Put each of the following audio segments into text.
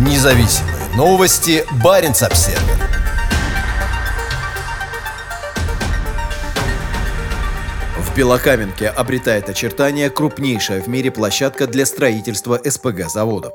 Независимые новости. Барин обсерва В Белокаменке обретает очертания крупнейшая в мире площадка для строительства СПГ-заводов.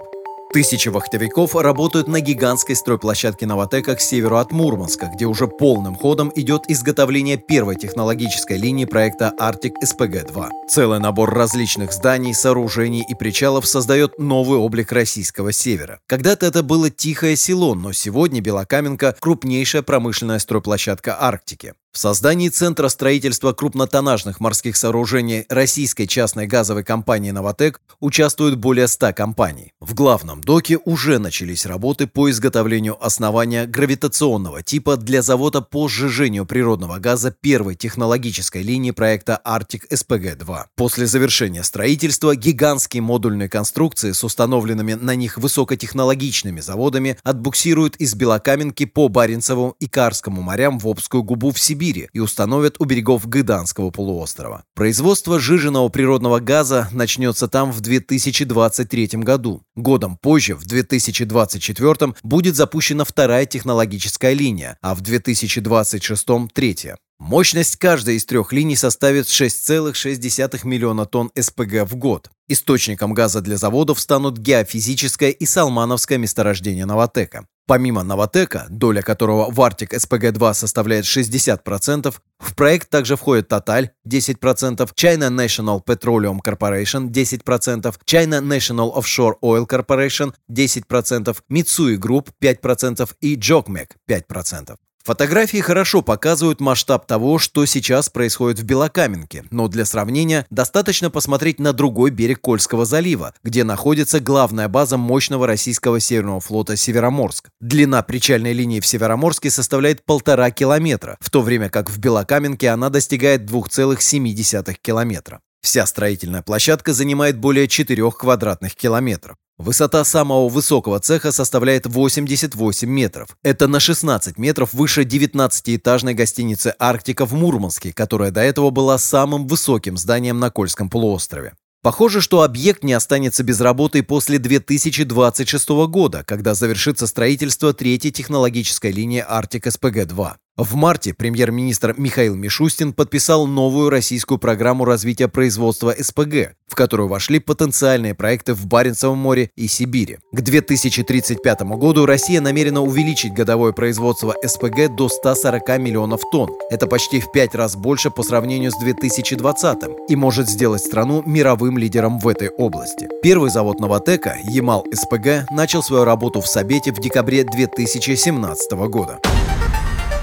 Тысячи вахтовиков работают на гигантской стройплощадке «Новотека» к северу от Мурманска, где уже полным ходом идет изготовление первой технологической линии проекта «Арктик СПГ-2». Целый набор различных зданий, сооружений и причалов создает новый облик российского севера. Когда-то это было тихое село, но сегодня Белокаменка – крупнейшая промышленная стройплощадка Арктики. В создании Центра строительства крупнотоннажных морских сооружений российской частной газовой компании «Новотек» участвуют более 100 компаний. В главном доке уже начались работы по изготовлению основания гравитационного типа для завода по сжижению природного газа первой технологической линии проекта «Арктик СПГ-2». После завершения строительства гигантские модульные конструкции с установленными на них высокотехнологичными заводами отбуксируют из Белокаменки по Баренцеву и Карскому морям в Обскую губу в Сибирь Сибири и установят у берегов Гыданского полуострова. Производство жиженного природного газа начнется там в 2023 году. Годом позже, в 2024, будет запущена вторая технологическая линия, а в 2026 – третья. Мощность каждой из трех линий составит 6,6 миллиона тонн СПГ в год. Источником газа для заводов станут геофизическое и салмановское месторождение Новотека. Помимо Новотека, доля которого в Arctic SPG-2 составляет 60%, в проект также входит Total 10%, China National Petroleum Corporation 10%, China National Offshore Oil Corporation 10%, Mitsui Group 5% и JOGMEC 5%. Фотографии хорошо показывают масштаб того, что сейчас происходит в Белокаменке, но для сравнения достаточно посмотреть на другой берег Кольского залива, где находится главная база мощного российского северного флота Североморск. Длина причальной линии в Североморске составляет полтора километра, в то время как в Белокаменке она достигает 2,7 километра. Вся строительная площадка занимает более 4 квадратных километров. Высота самого высокого цеха составляет 88 метров. Это на 16 метров выше 19-этажной гостиницы «Арктика» в Мурманске, которая до этого была самым высоким зданием на Кольском полуострове. Похоже, что объект не останется без работы после 2026 года, когда завершится строительство третьей технологической линии «Арктик СПГ-2». В марте премьер-министр Михаил Мишустин подписал новую российскую программу развития производства СПГ, в которую вошли потенциальные проекты в Баренцевом море и Сибири. К 2035 году Россия намерена увеличить годовое производство СПГ до 140 миллионов тонн. Это почти в пять раз больше по сравнению с 2020 и может сделать страну мировым лидером в этой области. Первый завод «Новотека» Ямал СПГ начал свою работу в Сабете в декабре 2017 года.